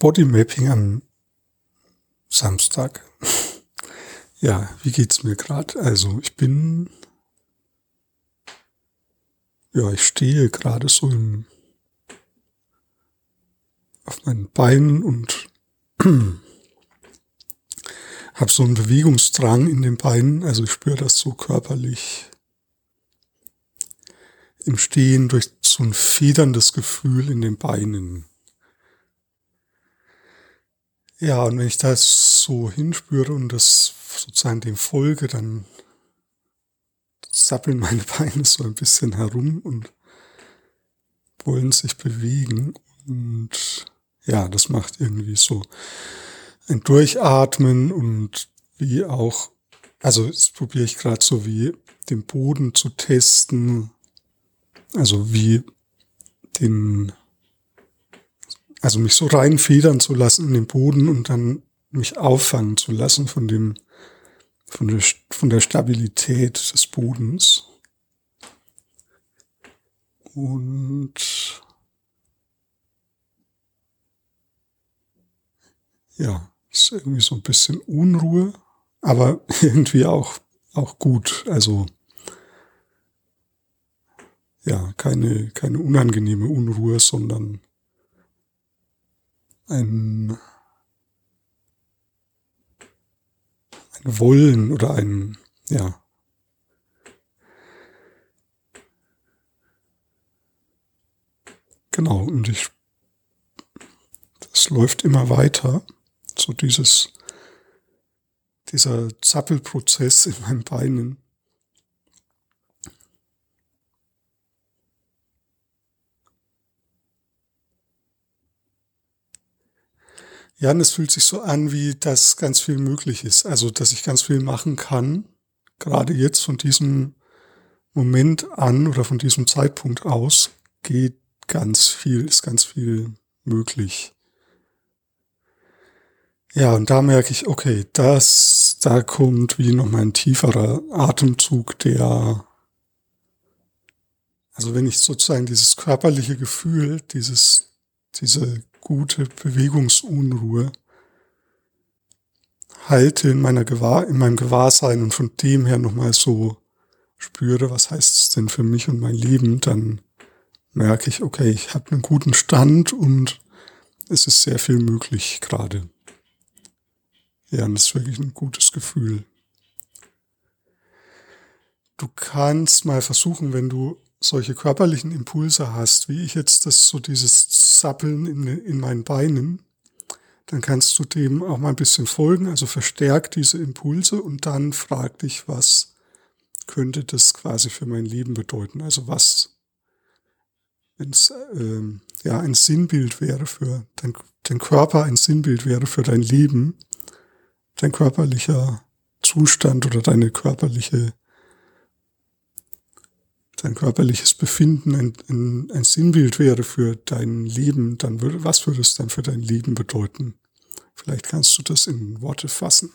Bodymapping am Samstag. ja, wie geht's mir gerade? Also ich bin, ja, ich stehe gerade so im, auf meinen Beinen und habe so einen Bewegungsdrang in den Beinen. Also ich spüre das so körperlich im Stehen durch so ein federndes Gefühl in den Beinen. Ja, und wenn ich das so hinspüre und das sozusagen dem folge, dann sappeln meine Beine so ein bisschen herum und wollen sich bewegen. Und ja, das macht irgendwie so ein Durchatmen und wie auch, also das probiere ich gerade so wie den Boden zu testen, also wie den also mich so reinfedern zu lassen in den Boden und dann mich auffangen zu lassen von dem, von der, von der Stabilität des Bodens. Und ja, ist irgendwie so ein bisschen Unruhe, aber irgendwie auch, auch gut. Also, ja, keine, keine unangenehme Unruhe, sondern ein, ein Wollen oder ein, ja, genau, und ich, das läuft immer weiter, so dieses, dieser Zappelprozess in meinen Beinen. Ja, und es fühlt sich so an, wie das ganz viel möglich ist. Also, dass ich ganz viel machen kann. Gerade jetzt von diesem Moment an oder von diesem Zeitpunkt aus geht ganz viel, ist ganz viel möglich. Ja, und da merke ich, okay, das, da kommt wie noch mal ein tieferer Atemzug, der, also wenn ich sozusagen dieses körperliche Gefühl, dieses, diese gute Bewegungsunruhe halte in meiner Gewahr, in meinem Gewahrsein und von dem her nochmal so spüre, was heißt es denn für mich und mein Leben, dann merke ich, okay, ich habe einen guten Stand und es ist sehr viel möglich gerade. Ja, und das ist wirklich ein gutes Gefühl. Du kannst mal versuchen, wenn du solche körperlichen Impulse hast, wie ich jetzt das so dieses Zappeln in, in meinen Beinen, dann kannst du dem auch mal ein bisschen folgen, also verstärk diese Impulse und dann frag dich, was könnte das quasi für mein Leben bedeuten? Also was, wenn es äh, ja ein Sinnbild wäre für dein, dein Körper, ein Sinnbild wäre für dein Leben, dein körperlicher Zustand oder deine körperliche dein körperliches Befinden ein, ein, ein Sinnbild wäre für dein Leben, dann würde, was würde es dann für dein Leben bedeuten? Vielleicht kannst du das in Worte fassen.